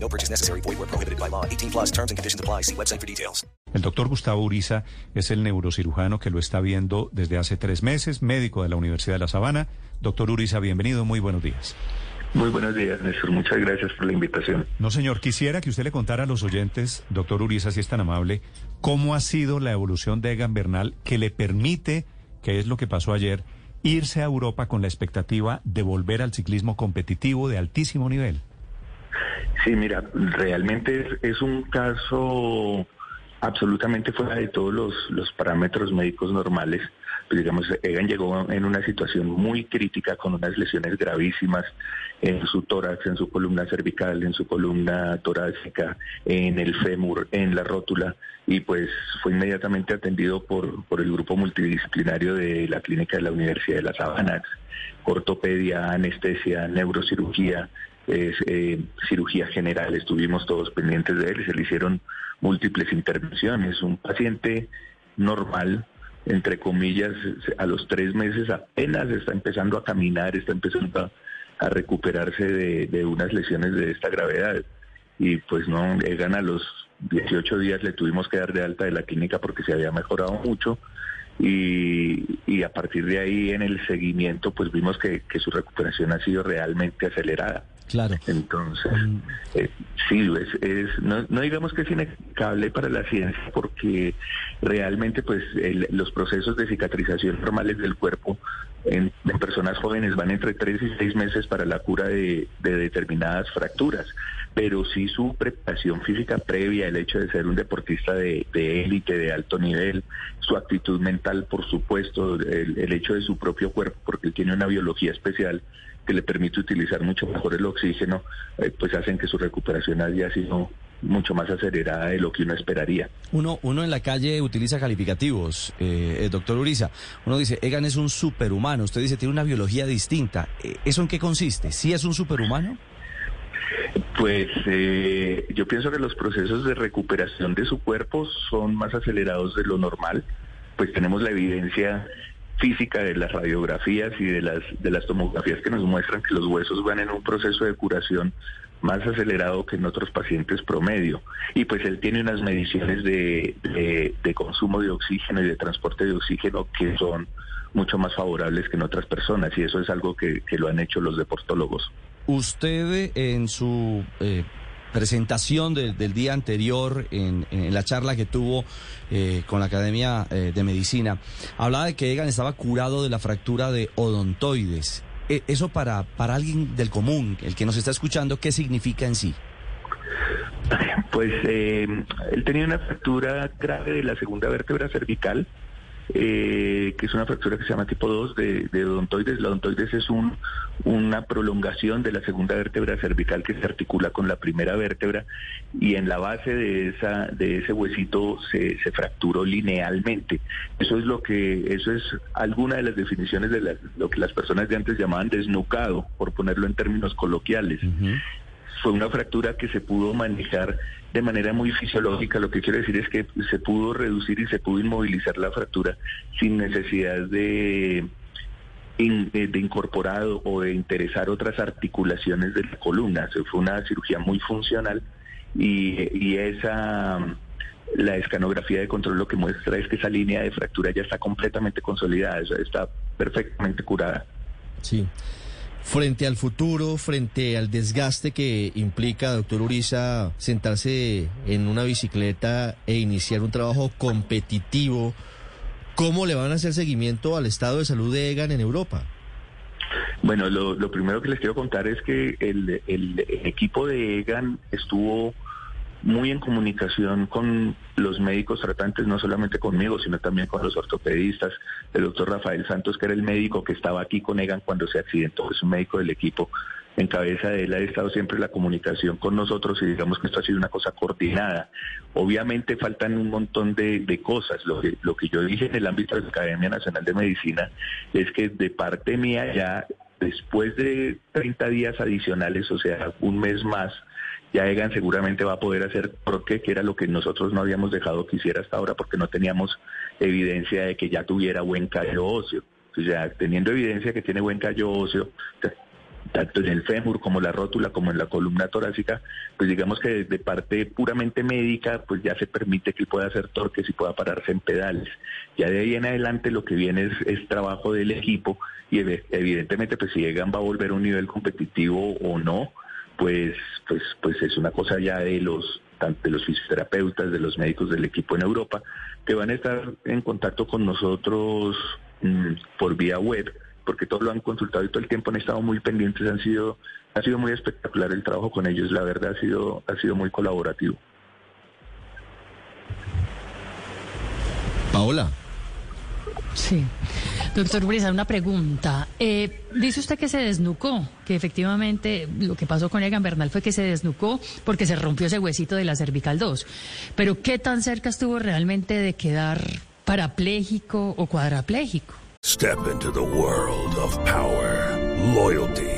No purchase necessary. Void where prohibited by law. 18 plus terms and conditions apply. See website for details. El doctor Gustavo Uriza es el neurocirujano que lo está viendo desde hace tres meses, médico de la Universidad de La Sabana. Doctor Uriza, bienvenido, muy buenos días. Muy buenos días, Néstor. Muchas gracias por la invitación. No, señor, quisiera que usted le contara a los oyentes, doctor Uriza, si es tan amable, cómo ha sido la evolución de Egan Bernal que le permite, que es lo que pasó ayer, irse a Europa con la expectativa de volver al ciclismo competitivo de altísimo nivel. Sí, mira, realmente es, un caso absolutamente fuera de todos los, parámetros médicos normales. Pues digamos, Egan llegó en una situación muy crítica con unas lesiones gravísimas en su tórax, en su columna cervical, en su columna torácica, en el fémur, en la rótula, y pues fue inmediatamente atendido por, por el grupo multidisciplinario de la clínica de la Universidad de La Sabana, ortopedia, anestesia, neurocirugía, es, eh, cirugía general, estuvimos todos pendientes de él se le hicieron múltiples intervenciones. Un paciente normal, entre comillas, a los tres meses apenas está empezando a caminar, está empezando a, recuperarse de, de, unas lesiones de esta gravedad. Y pues no, Egan a los 18 días le tuvimos que dar de alta de la clínica porque se había mejorado mucho. Y, y a partir de ahí en el seguimiento pues vimos que, que su recuperación ha sido realmente acelerada. Claro. Entonces, eh, sí, es, es no, no, digamos que es inexplicable para la ciencia porque realmente pues el, los procesos de cicatrización normales del cuerpo en, en, personas jóvenes van entre tres y seis meses para la cura de, de determinadas fracturas pero sí su preparación física previa, el hecho de ser un deportista de, élite, de alto nivel, su actitud mental, por supuesto, el, el, hecho de su propio cuerpo, porque él tiene una biología especial que le permite utilizar mucho mejor el oxígeno, eh, pues hacen que su recuperación haya sido mucho más acelerada de lo que uno esperaría. Uno, uno en la calle utiliza calificativos, eh, el doctor Uriza. Uno dice, Egan es un superhumano. Usted dice, tiene una biología distinta. ¿Eso en qué consiste? ¿Sí es un superhumano? Pues eh, yo pienso que los procesos de recuperación de su cuerpo son más acelerados de lo normal. Pues tenemos la evidencia física de las radiografías y de las de las tomografías que nos muestran que los huesos van en un proceso de curación más acelerado que en otros pacientes promedio. Y pues él tiene unas mediciones de, consumo de oxígeno y de transporte de oxígeno que son mucho más favorables que en otras personas y eso es algo que lo han hecho los deportólogos. Usted en su eh, presentación de, del día anterior, en, la charla que tuvo eh, con la Academia eh, de Medicina, hablaba de que Egan estaba curado de la fractura de odontoides. E, eso para, para alguien del común, el que nos está escuchando, ¿qué significa en sí? Pues él tenía una fractura grave de la segunda vértebra cervical, eh, que es una fractura que se llama tipo 2 de, de odontoides. La odontoides es un, una prolongación de la segunda vértebra cervical que se articula con la primera vértebra y en la base de esa de ese huesito se, se fracturó linealmente. Eso es lo que eso es alguna de las definiciones de la, lo que las personas de antes llamaban desnucado, por ponerlo en términos coloquiales. Fue una fractura que se pudo manejar de manera muy fisiológica. Lo que quiero decir es que se pudo reducir y se pudo inmovilizar la fractura sin necesidad de, de incorporado o de interesar otras articulaciones de la columna. Se fue una cirugía muy funcional y, esa la escanografía de control lo que muestra es que esa línea de fractura ya está completamente consolidada, está perfectamente curada. Sí. Frente al futuro, frente al desgaste que implica, doctor Uriza, sentarse en una bicicleta e iniciar un trabajo competitivo, ¿cómo le van a hacer seguimiento al estado de salud de Egan en Europa? Bueno, lo, primero que les quiero contar es que el, el equipo de Egan estuvo muy en comunicación con los médicos tratantes, no solamente conmigo, sino también con los ortopedistas. El doctor Rafael Santos, que era el médico que estaba aquí con Egan cuando se accidentó, es un médico del equipo, en cabeza de él ha estado siempre la comunicación con nosotros y digamos que esto ha sido una cosa coordinada. Obviamente faltan un montón de, de cosas. Lo que, lo que yo dije en el ámbito de la Academia Nacional de Medicina es que de parte mía ya después de 30 días adicionales, o sea, un mes más, ya Egan seguramente va a poder hacer porque que era lo que nosotros no habíamos dejado que hiciera hasta ahora porque no teníamos evidencia de que ya tuviera buen callo óseo. O sea, teniendo evidencia que tiene buen callo óseo, tanto en el fémur como la rótula como en la columna torácica, pues digamos que de parte puramente médica, pues ya se permite que pueda hacer torques y pueda pararse en pedales. Ya de ahí en adelante lo que viene es, es trabajo del equipo y evidentemente pues si Egan va a volver a un nivel competitivo o no, pues, pues, pues es una cosa ya de los de los fisioterapeutas, de los médicos del equipo en Europa, que van a estar en contacto con nosotros mm, por vía web, porque todos lo han consultado y todo el tiempo han estado muy pendientes, han sido, ha sido muy espectacular el trabajo con ellos, la verdad ha sido, ha sido muy colaborativo. Paola. Sí. Doctor Brisa, una pregunta. Eh, dice usted que se desnucó, que efectivamente lo que pasó con Egan Bernal fue que se desnucó porque se rompió ese huesito de la cervical 2. Pero ¿qué tan cerca estuvo realmente de quedar parapléjico o cuadrapléjico? Step into the world of power, loyalty.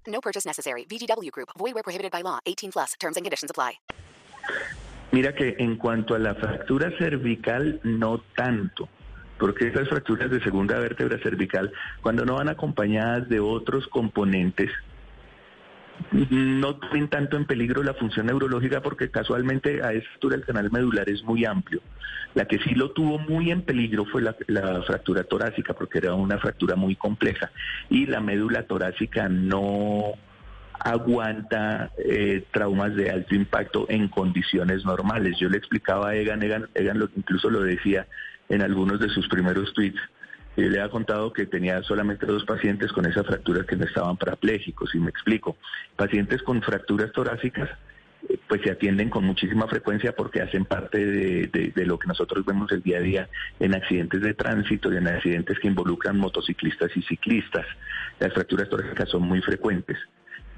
No purchase necessary. VGW Group. Void where prohibited by law. 18 plus. Terms and conditions apply. Mira que en cuanto a la fractura cervical, no tanto. Porque esas fracturas de segunda vértebra cervical, cuando no van acompañadas de otros componentes, no tienen tanto en peligro la función neurológica porque casualmente a esta altura el canal medular es muy amplio. La que sí lo tuvo muy en peligro fue la, la fractura torácica porque era una fractura muy compleja y la médula torácica no aguanta eh, traumas de alto impacto en condiciones normales. Yo le explicaba a Egan, Egan, Egan lo, incluso lo decía en algunos de sus primeros tweets, yo le ha contado que tenía solamente dos pacientes con esa fractura que no estaban parapléjicos, y me explico. Pacientes con fracturas torácicas eh, pues se atienden con muchísima frecuencia porque hacen parte de, de, de, lo que nosotros vemos el día a día en accidentes de tránsito y en accidentes que involucran motociclistas y ciclistas. Las fracturas torácicas son muy frecuentes.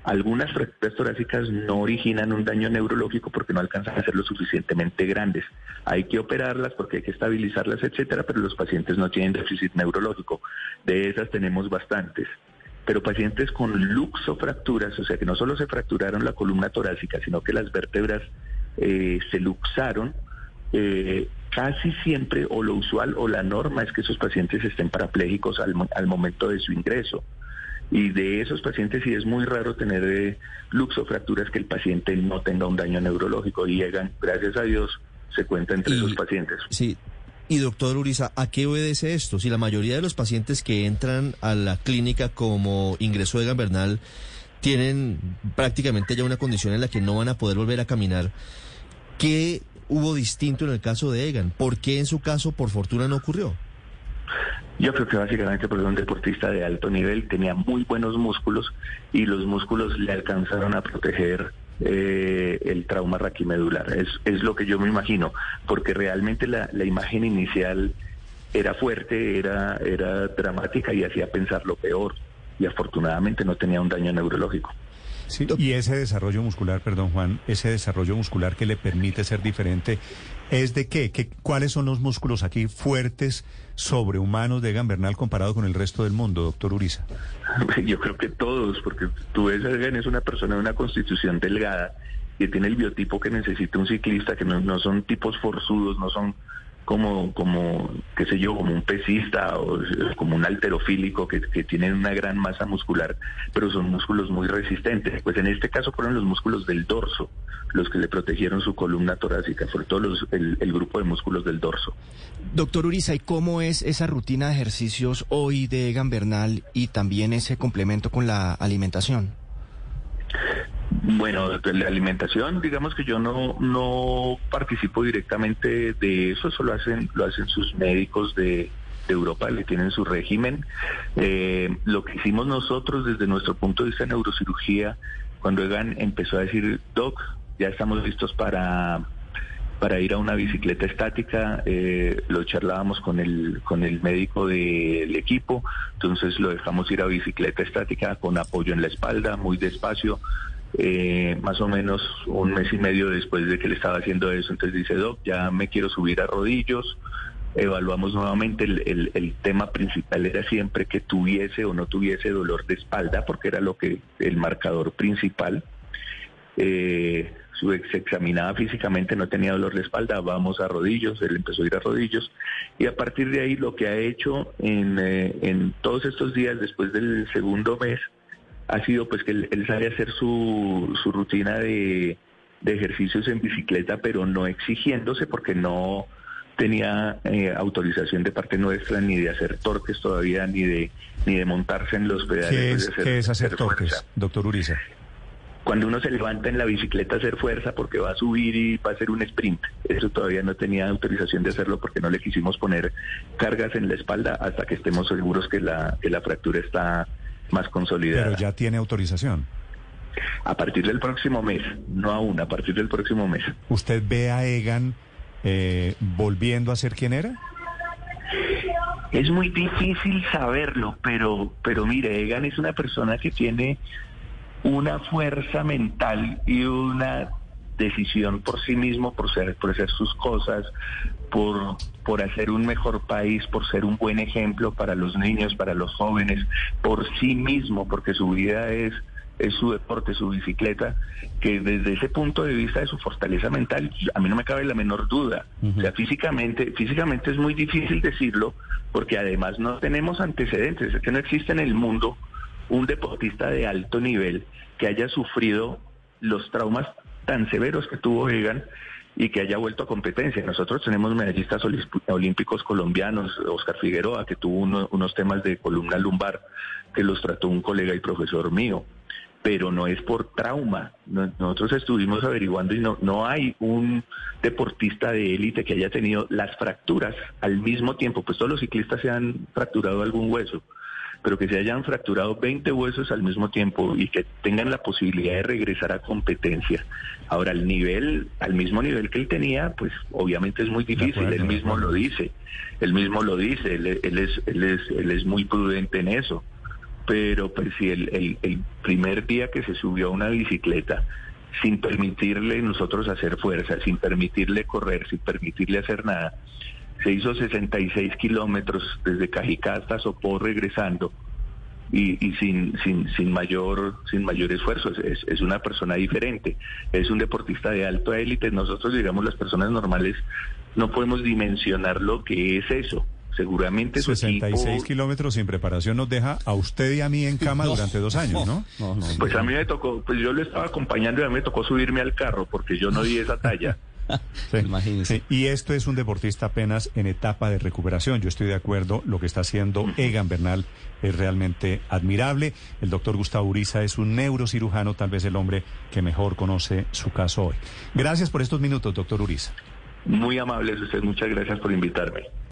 Algunas fracturas torácicas no originan un daño neurológico porque no alcanzan a ser lo suficientemente grandes. Hay que operarlas porque hay que estabilizarlas, etcétera, pero los pacientes no tienen déficit neurológico. De esas tenemos bastantes. Pero pacientes con luxofracturas, o sea que no solo se fracturaron la columna torácica, sino que las vértebras eh, se luxaron, eh, casi siempre o lo usual o la norma es que esos pacientes estén parapléjicos al, al momento de su ingreso. Y de esos pacientes sí es muy raro tener eh, luxofracturas que el paciente no tenga un daño neurológico y llegan, gracias a Dios, se cuenta entre Y- esos pacientes. Sí. Y doctor Uriza, ¿a qué obedece esto? Si la mayoría de los pacientes que entran a la clínica como ingreso de Gambernal tienen prácticamente ya una condición en la que no van a poder volver a caminar, ¿qué hubo distinto en el caso de Egan? ¿Por qué en su caso, por fortuna, no ocurrió? Yo creo que básicamente porque un deportista de alto nivel, tenía muy buenos músculos y los músculos le alcanzaron a proteger eh, el trauma raquimedular. Es, es lo que yo me imagino, porque realmente la, la imagen inicial era fuerte, era, era dramática y hacía pensar lo peor. Y afortunadamente no tenía un daño neurológico. Sí, y ese desarrollo muscular, perdón Juan, ese desarrollo muscular que le permite ser diferente, ¿es de qué? ¿Qué ¿Cuáles son los músculos aquí fuertes, sobrehumanos de Egan Bernal comparado con el resto del mundo, doctor Uriza? Yo creo que todos, porque tú ves Egan, es una persona de una constitución delgada que tiene el biotipo que necesita un ciclista, que no, no son tipos forzudos, no son como, como, qué sé yo, como un pesista o como un alterofílico que, que tienen una gran masa muscular, pero son músculos muy resistentes. Pues en este caso fueron los músculos del dorso los que le protegieron su columna torácica, sobre todo los- el, el grupo de músculos del dorso. Doctor Uriza, ¿y cómo es esa rutina de ejercicios hoy de Egan Bernal y también ese complemento con la alimentación? Bueno, la alimentación, digamos que yo no no participo directamente de eso, eso lo hacen lo hacen sus médicos de, de Europa, le tienen su régimen. Eh, lo que hicimos nosotros desde nuestro punto de vista de neurocirugía, cuando Egan empezó a decir, Doc, ya estamos listos para para ir a una bicicleta estática, eh, lo charlábamos con el, con el médico del equipo, entonces lo dejamos ir a bicicleta estática con apoyo en la espalda, muy despacio, eh, más o menos un mes y medio después de que le estaba haciendo eso, entonces dice, Doc, ya me quiero subir a rodillos, evaluamos nuevamente el, el, tema principal era siempre que tuviese o no tuviese dolor de espalda porque era lo que el marcador principal. Eh, se examinaba físicamente, no tenía dolor de espalda, vamos a rodillos, él empezó a ir a rodillos. Y a partir de ahí lo que ha hecho en, eh, en todos estos días después del segundo mes ha sido pues que él, él sale a hacer su, su rutina de, de ejercicios en bicicleta, pero no exigiéndose porque no tenía eh, autorización de parte nuestra ni de hacer torques todavía, ni de ni de montarse en los pedales. ¿Qué es, de hacer, ¿qué es hacer, hacer torques, fuerza. doctor Uriza? Cuando uno se levanta en la bicicleta a hacer fuerza porque va a subir y va a hacer un sprint, eso todavía no tenía autorización de hacerlo porque no le quisimos poner cargas en la espalda hasta que estemos seguros que la, que la fractura está más consolidada. Pero ya tiene autorización. A partir del próximo mes, no aún, a partir del próximo mes. ¿Usted ve a Egan eh, volviendo a ser quien era? Es muy difícil saberlo, pero, pero mire, Egan es una persona que tiene una fuerza mental y una decisión por sí mismo, por ser, por hacer sus cosas, por, por hacer un mejor país, por ser un buen ejemplo para los niños, para los jóvenes, por sí mismo, porque su vida es es su deporte, su bicicleta, que desde ese punto de vista de su fortaleza mental, a mí no me cabe la menor duda. Uh -huh. O sea, físicamente, físicamente es muy difícil decirlo, porque además no tenemos antecedentes, es que no existe en el mundo un deportista de alto nivel que haya sufrido los traumas tan severos que tuvo Egan y que haya vuelto a competencia. Nosotros tenemos medallistas olímpicos colombianos, Oscar Figueroa, que tuvo uno, unos temas de columna lumbar que los trató un colega y profesor mío pero no es por trauma. Nosotros estuvimos averiguando y no, no hay un deportista de élite que haya tenido las fracturas al mismo tiempo, pues todos los ciclistas se han fracturado algún hueso, pero que se hayan fracturado 20 huesos al mismo tiempo y que tengan la posibilidad de regresar a competencia. Ahora, el nivel, al mismo nivel que él tenía, pues obviamente es muy difícil, acuerdo, él mismo lo dice, él mismo lo dice, él, él, es, él, es, él es muy prudente en eso pero pues si el, el, el, primer día que se subió a una bicicleta, sin permitirle nosotros hacer fuerza, sin permitirle correr, sin permitirle hacer nada, se hizo 66 kilómetros desde Cajicá hasta Sopó regresando y, y sin, sin, sin, mayor, sin mayor esfuerzo. Es, es, una persona diferente, es un deportista de alto élite. Nosotros, digamos, las personas normales no podemos dimensionar lo que es eso seguramente 66 equipo... kilómetros sin preparación nos deja a usted y a mí en cama no, durante dos años, ¿no? No, no Pues a mí me tocó, pues yo lo estaba acompañando y a mí me tocó subirme al carro porque yo no di esa talla. Sí, sí, y esto es un deportista apenas en etapa de recuperación. Yo estoy de acuerdo, lo que está haciendo Egan Bernal es realmente admirable. El doctor Gustavo Uriza es un neurocirujano, tal vez el hombre que mejor conoce su caso hoy. Gracias por estos minutos, doctor Uriza. Muy amable usted, muchas gracias por invitarme.